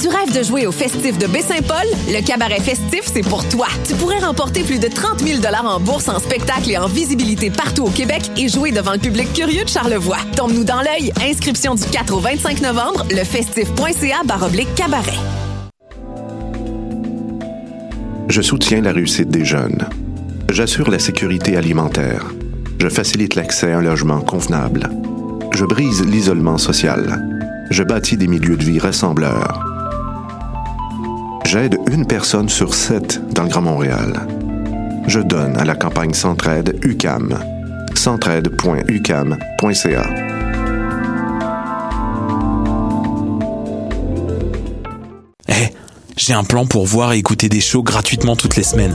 Tu rêves de jouer au festif de Baie-Saint-Paul? Le cabaret festif, c'est pour toi. Tu pourrais remporter plus de 30 000 en bourse, en spectacle et en visibilité partout au Québec et jouer devant le public curieux de Charlevoix. Tombe-nous dans l'œil. Inscription du 4 au 25 novembre, lefestif.ca baroblique cabaret. Je soutiens la réussite des jeunes. J'assure la sécurité alimentaire. Je facilite l'accès à un logement convenable. Je brise l'isolement social. Je bâtis des milieux de vie rassembleurs. J'aide une personne sur sept dans le Grand Montréal. Je donne à la campagne Centraide UCAM. centraide.ucam.ca. Eh, j'ai un plan pour voir et écouter des shows gratuitement toutes les semaines.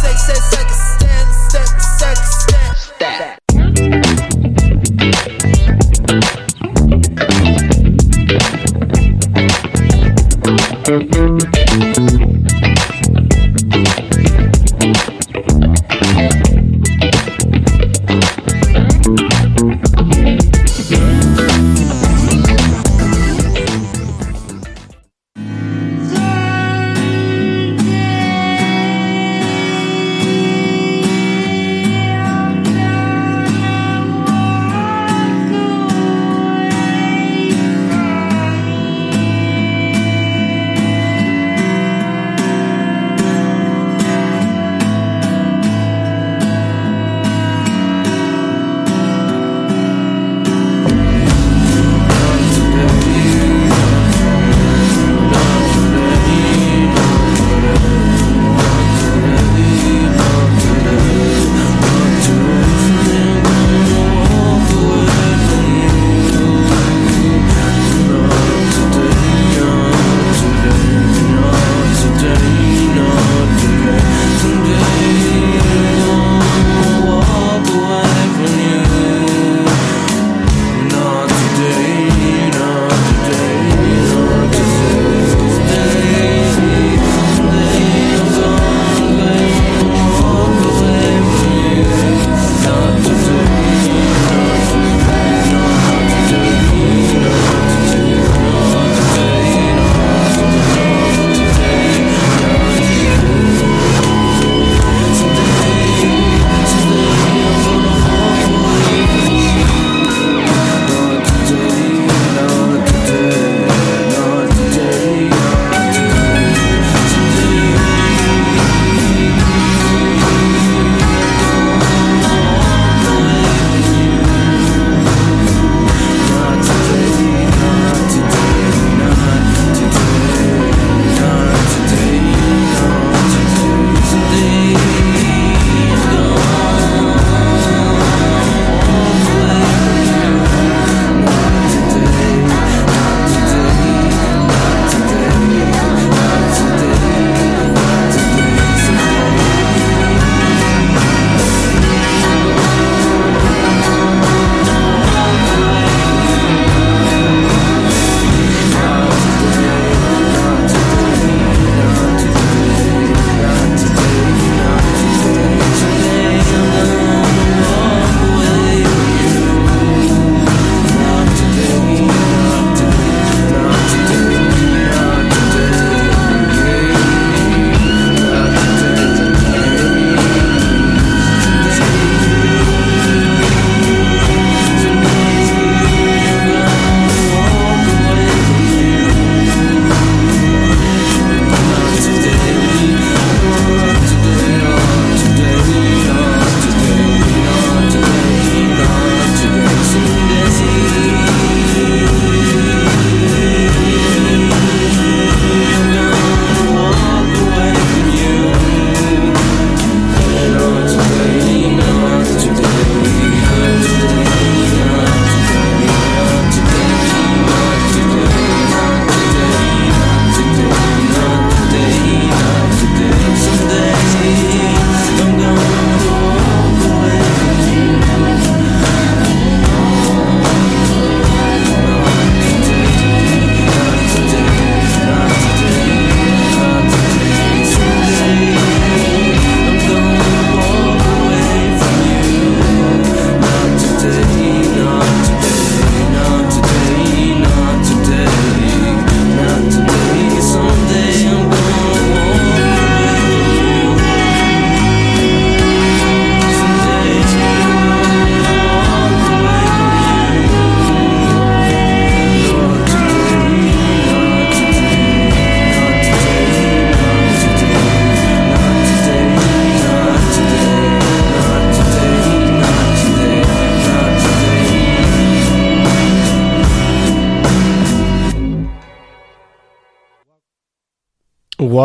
sex, sex, sex, stand, sex, sex, stand. Stat.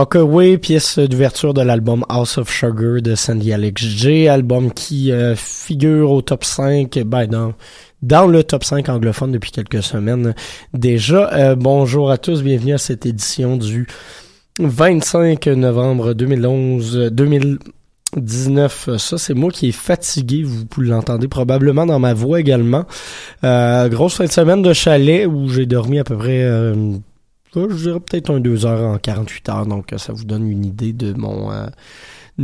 Walk Away, pièce d'ouverture de l'album House of Sugar de Sandy Alex J, album qui euh, figure au top 5, ben dans, le top 5 anglophone depuis quelques semaines déjà. Euh, bonjour à tous, bienvenue à cette édition du 25 novembre 2011, 2019. Ça, c'est moi qui est fatigué, vous l'entendre probablement dans ma voix également. Euh, grosse fin de semaine de chalet où j'ai dormi à peu près je dirais peut-être un 2 heures en 48 heures, donc ça vous donne une idée de mon euh,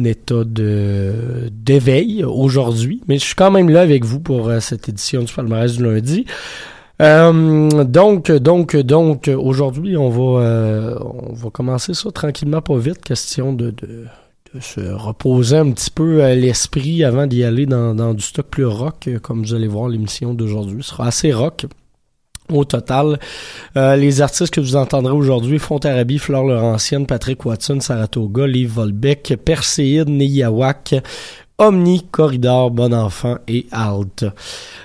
état d'éveil aujourd'hui. Mais je suis quand même là avec vous pour euh, cette édition du palmarès du lundi. Euh, donc, donc, donc, aujourd'hui, on va, on va commencer ça tranquillement, pas vite. Question de, se reposer un petit peu l'esprit avant d'y aller dans, dans du stock plus rock. Comme vous allez voir, l'émission d'aujourd'hui sera assez rock. Au total, euh, les artistes que vous entendrez aujourd'hui, Fontarabie, Flore Laurentienne, Patrick Watson, Saratoga, Liv Volbeck, Perséide, Neyawak, Omni, Corridor, Bon Enfant et Alt.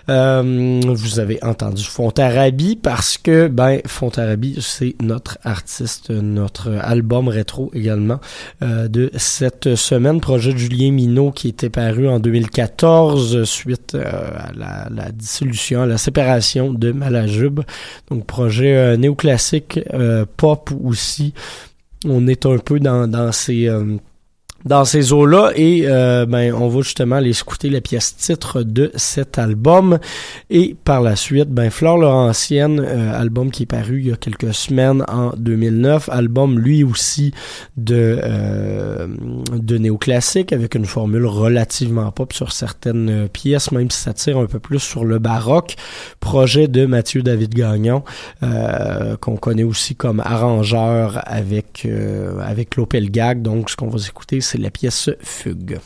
Euh, vous avez entendu Fontarabie parce que ben Fontarabie c'est notre artiste, notre album rétro également euh, de cette semaine, projet de Julien Minot qui était paru en 2014 suite euh, à la, dissolution, à la séparation de Malajube. Donc projet néoclassique pop aussi. On est un peu dans, dans ces dans ces eaux-là et euh, ben on va justement aller écouter la pièce titre de cet album. Et par la suite ben Flore Laurentienne euh, album qui est paru il y a quelques semaines en 2009 album lui aussi de euh, de néoclassique avec une formule relativement pop sur certaines pièces même si ça tire un peu plus sur le baroque. Projet de Mathieu David Gagnon qu'on connaît aussi comme arrangeur avec avec l'Opel Gag. Donc ce qu'on va écouter c'est la pièce Fugue.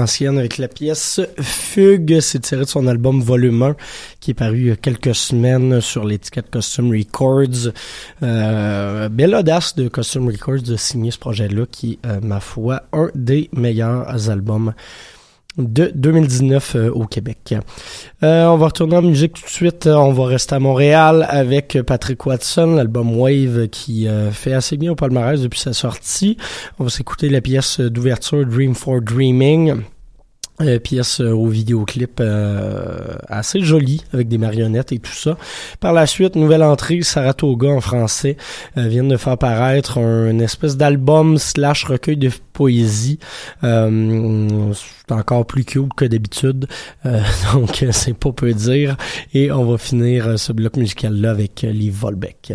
Laurentienne avec la pièce Fugue. C'est tiré de son album Volume 1 qui est paru il y a quelques semaines sur l'étiquette Custom Records. Euh, belle audace de Custom Records de signer ce projet-là qui est, ma foi, un des meilleurs albums de 2019 euh, au Québec. Euh, on va retourner en musique tout de suite. On va rester à Montréal avec Patrick Watson, l'album Wave qui euh, fait assez bien au palmarès depuis sa sortie. On va s'écouter la pièce d'ouverture Dream for Dreaming. Euh, pièce euh, au vidéoclip euh, assez joli avec des marionnettes et tout ça. Par la suite, nouvelle entrée, Saratoga en français euh, vient de faire paraître un espèce d'album slash recueil de poésie. c'est encore plus cute que d'habitude, donc c'est pas peu dire. Et on va finir ce bloc musical là avec Liv Volbeck.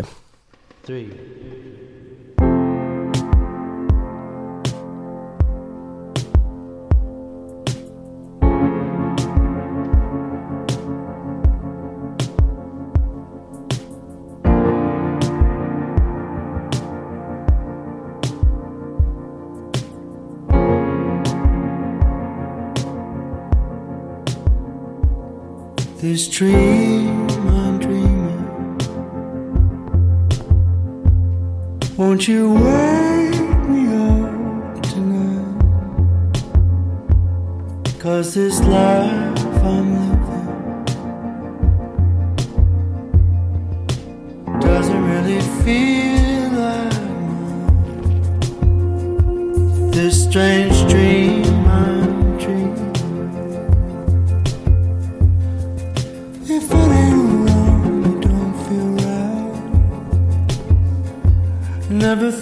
This dream I'm dreaming. Won't you wake me up tonight? Cause this life I'm living doesn't really feel like mine. This strange dream.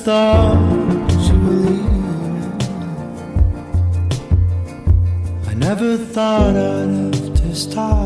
Thought you leave. I never thought I'd have to start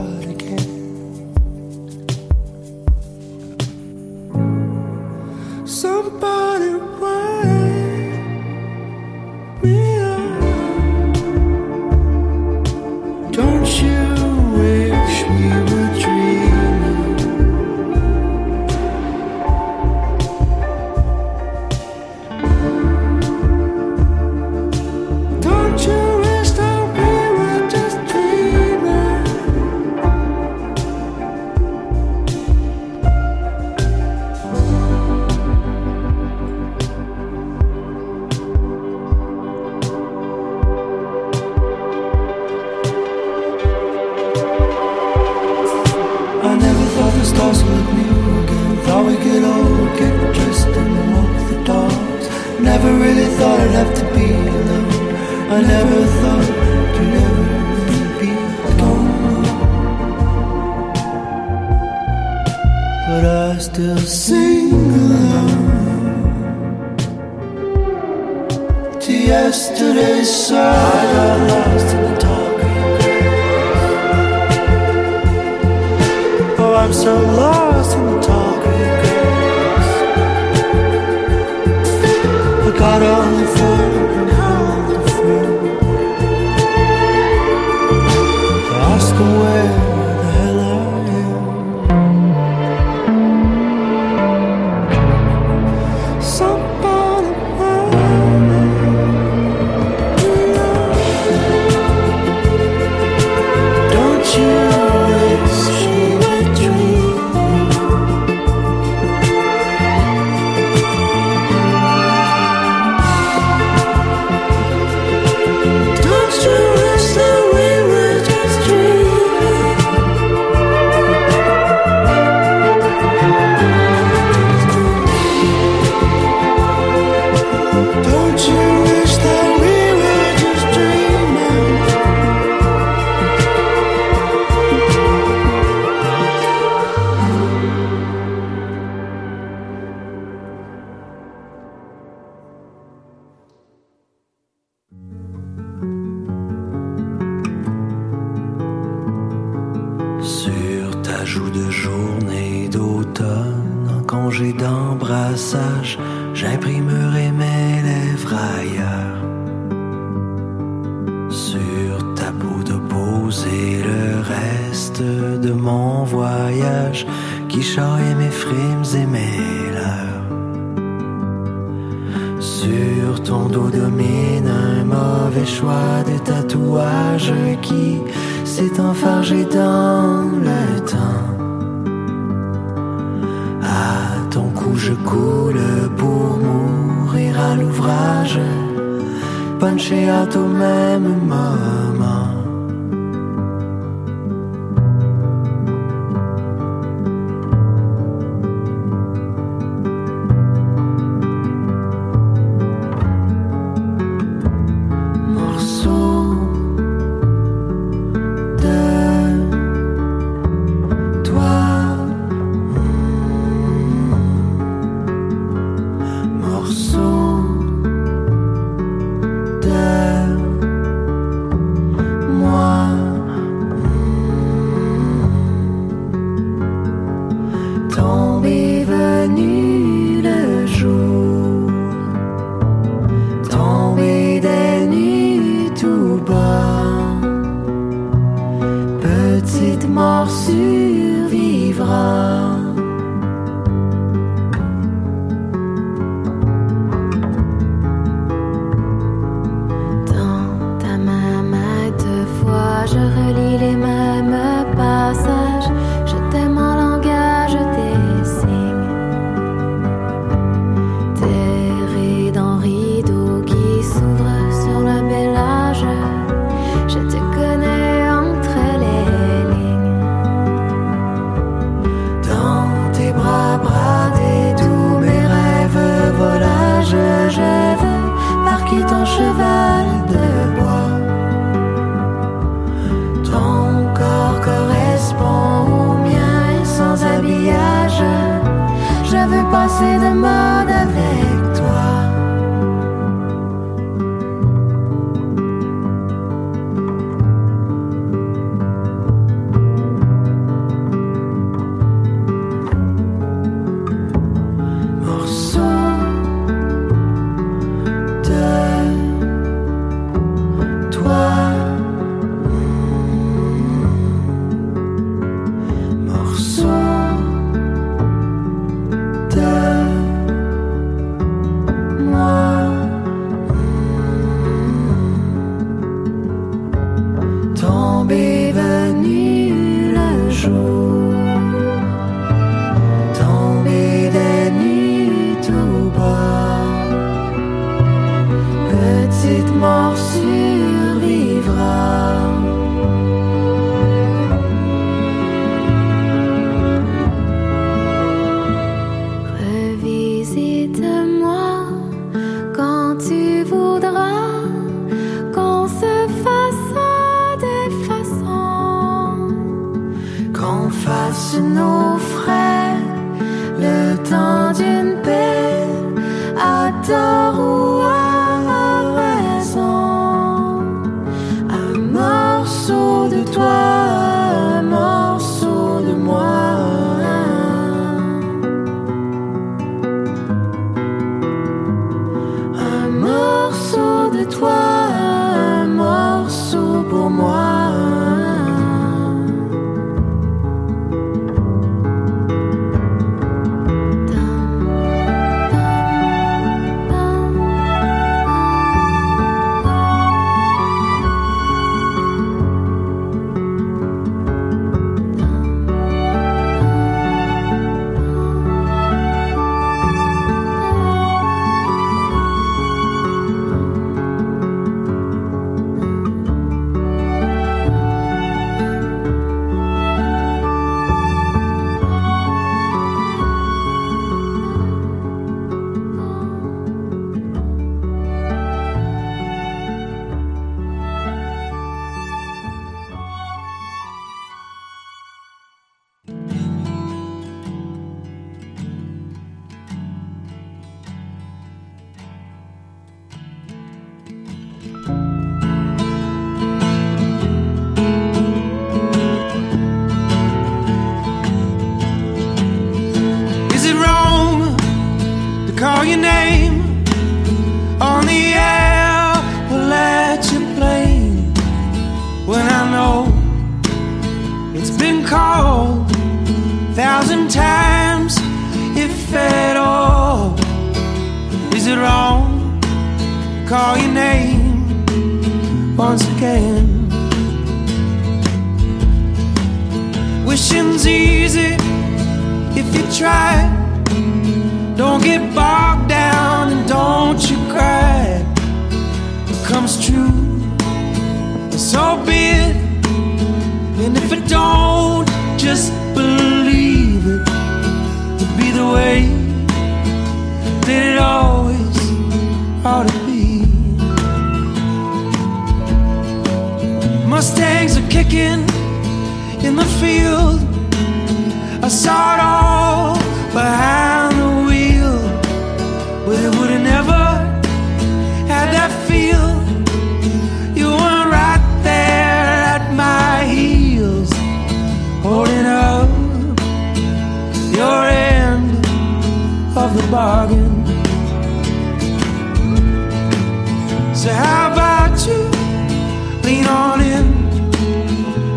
lean on in?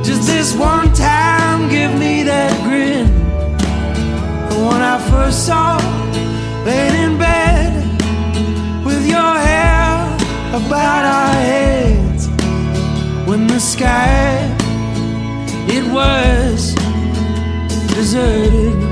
Just this one time, give me that grin. The one I first saw laying in bed with your hair about our heads. When the sky it was deserted.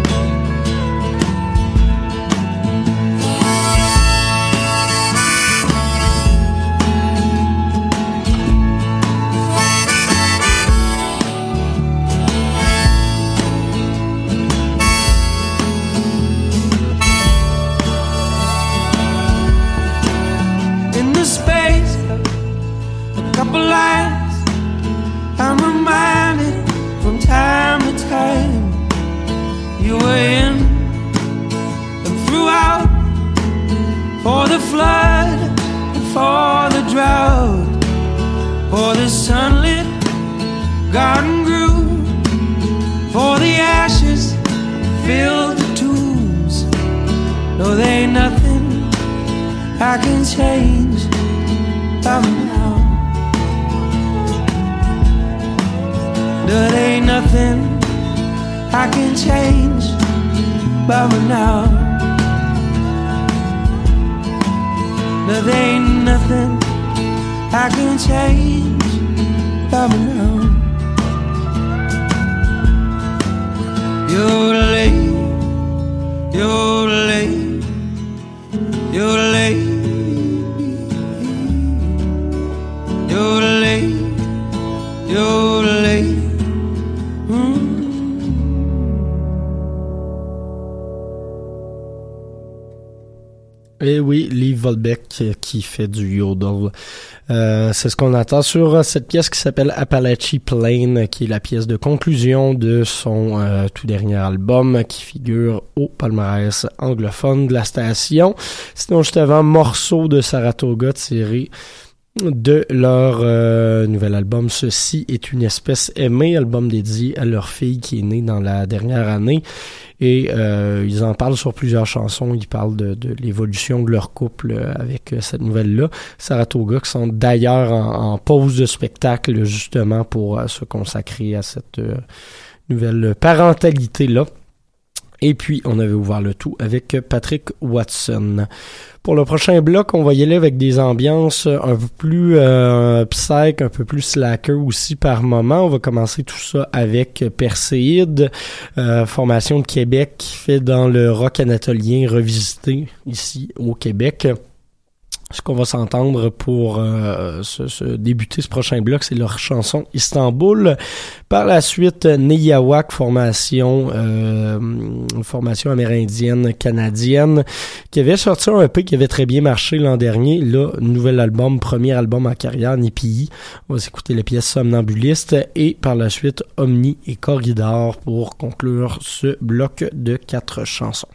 The flood for the drought, for the sunlit garden grew, for the ashes filled the tombs. No, they ain't nothing I can change by now. There ain't nothing I can change by now. There ain't nothing I can change by now. You're late, you're late, you're late. Et Eh oui, Lee Volbeck euh, qui fait du yodel. Euh, c'est ce qu'on attend sur euh, cette pièce qui s'appelle Appalachie Plain, qui est la pièce de conclusion de son euh, tout dernier album qui figure au palmarès anglophone de la station. Sinon, juste avant, morceau de Saratoga tiré de leur euh, nouvel album. Ceci est une espèce aimée, album dédié à leur fille qui est née dans la dernière année. Et euh, ils en parlent sur plusieurs chansons. Ils parlent de, l'évolution de leur couple euh, avec cette nouvelle-là. Saratoga qui sont d'ailleurs en, en pause de spectacle justement pour se consacrer à cette nouvelle parentalité-là. Et puis, on avait ouvert le tout avec Patrick Watson. Pour le prochain bloc, on va y aller avec des ambiances un peu plus euh, psych, un peu plus slacker aussi par moment. On va commencer tout ça avec Perséide, euh, formation de Québec qui fait dans le rock anatolien revisité ici au Québec. Ce qu'on va s'entendre pour euh, se, débuter ce prochain bloc, c'est leur chanson Istanbul. Par la suite, Neyawak, formation euh, formation amérindienne canadienne, qui avait sorti un EP qui avait très bien marché l'an dernier. Là, nouvel album, premier album en carrière, Nipi. On va s'écouter la pièce Somnambuliste et par la suite Omni et Corridor pour conclure ce bloc de quatre chansons.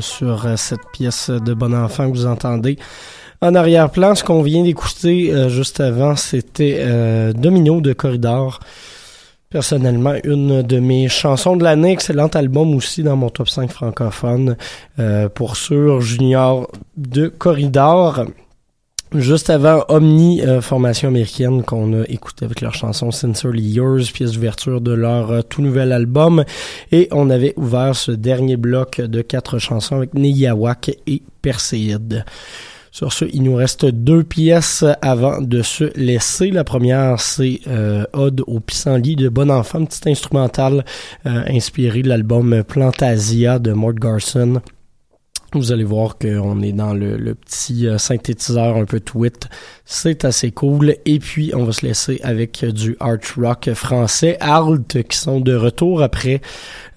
Sur euh, cette pièce de Bon Enfant que vous entendez. En arrière-plan, ce qu'on vient d'écouter euh, juste avant, c'était euh, Domino de Corridor. Personnellement, une de mes chansons de l'année, excellent album aussi dans mon top 5 francophone. Pour sûr, Junior de Corridor. Juste avant Omni, euh, formation américaine qu'on a écouté avec leur chanson Sincerely Yours, pièce d'ouverture de leur euh, tout nouvel album. Et on avait ouvert ce dernier bloc de quatre chansons avec Neyawak et Perséide. Sur ce, il nous reste deux pièces avant de se laisser. La première, c'est euh, Ode au pissenlit de Bon Enfant, petit instrumental euh, inspiré de l'album Plantasia de Mort Garson. Vous allez voir qu'on est dans le, petit euh, synthétiseur un peu tweet. C'est assez cool. Et puis, on va se laisser avec du art rock français. Alt, qui sont de retour après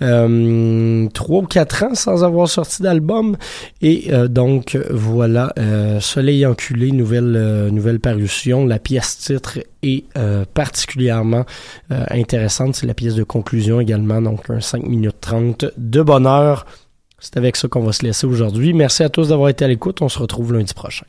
euh, trois ou quatre ans sans avoir sorti d'album. Et euh, donc, voilà, euh, Soleil enculé, nouvelle, euh, nouvelle parution. La pièce titre est euh, particulièrement euh, intéressante. C'est la pièce de conclusion également. Donc, un 5 minutes 30 de bonheur. C'est avec ça qu'on va se laisser aujourd'hui. Merci à tous d'avoir été à l'écoute. On se retrouve lundi prochain.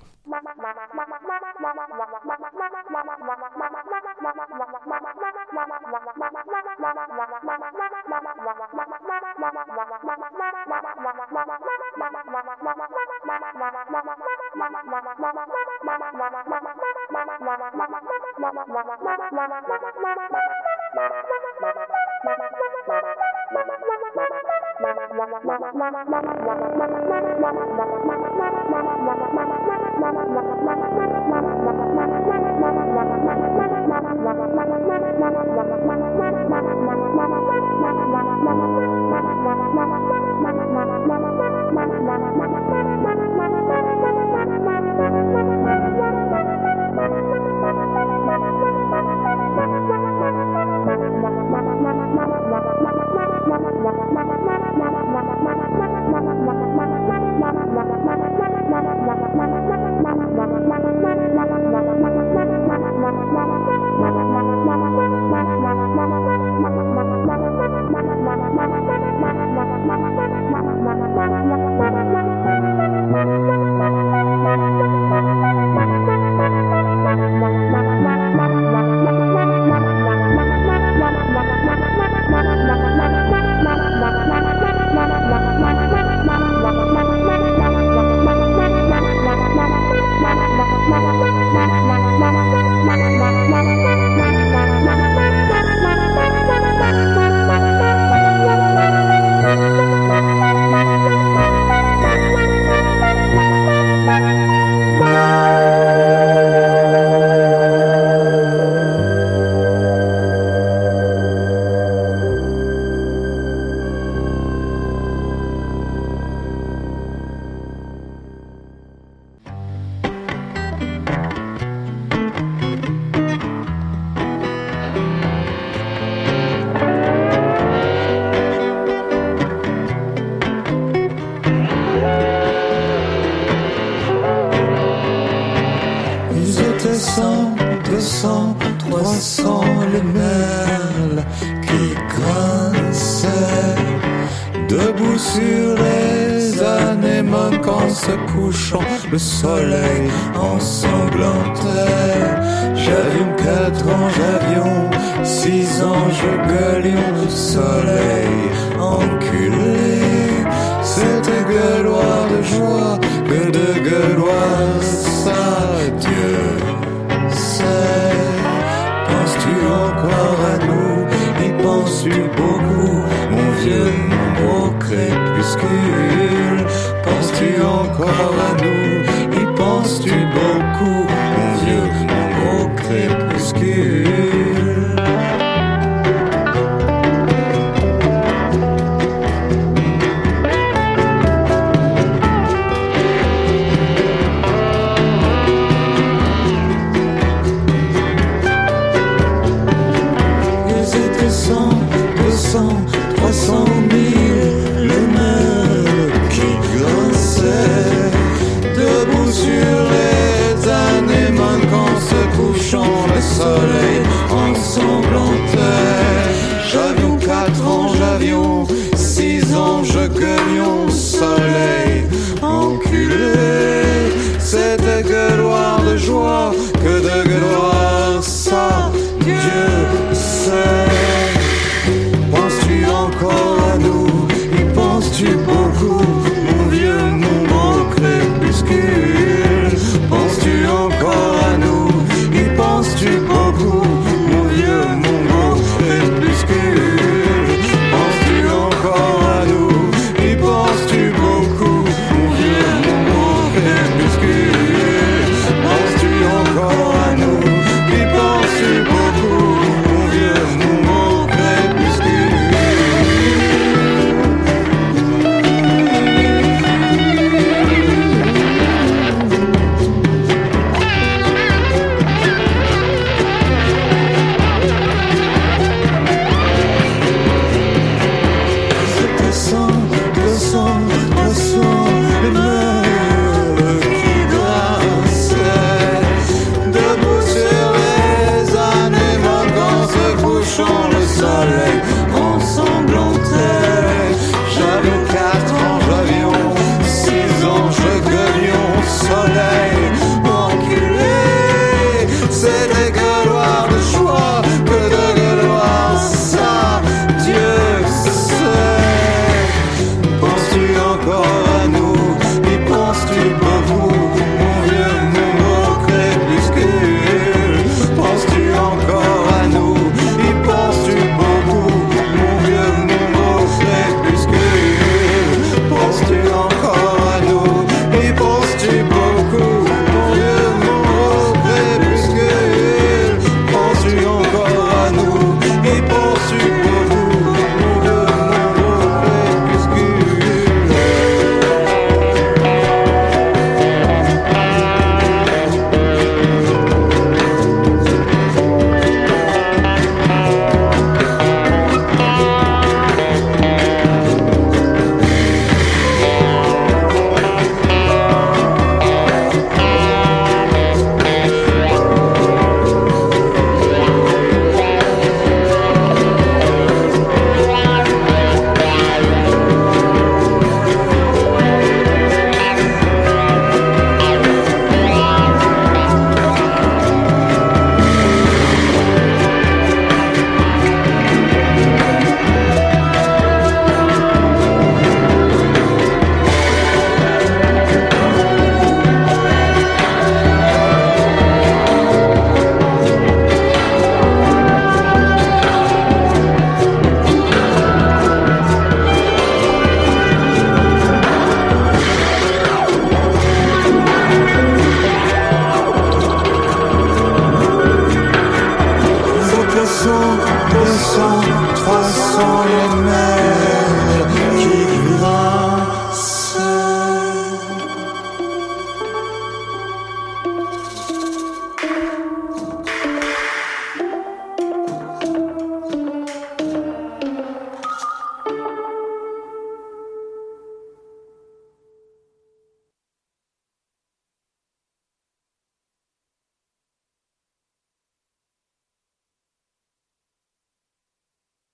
Thank you.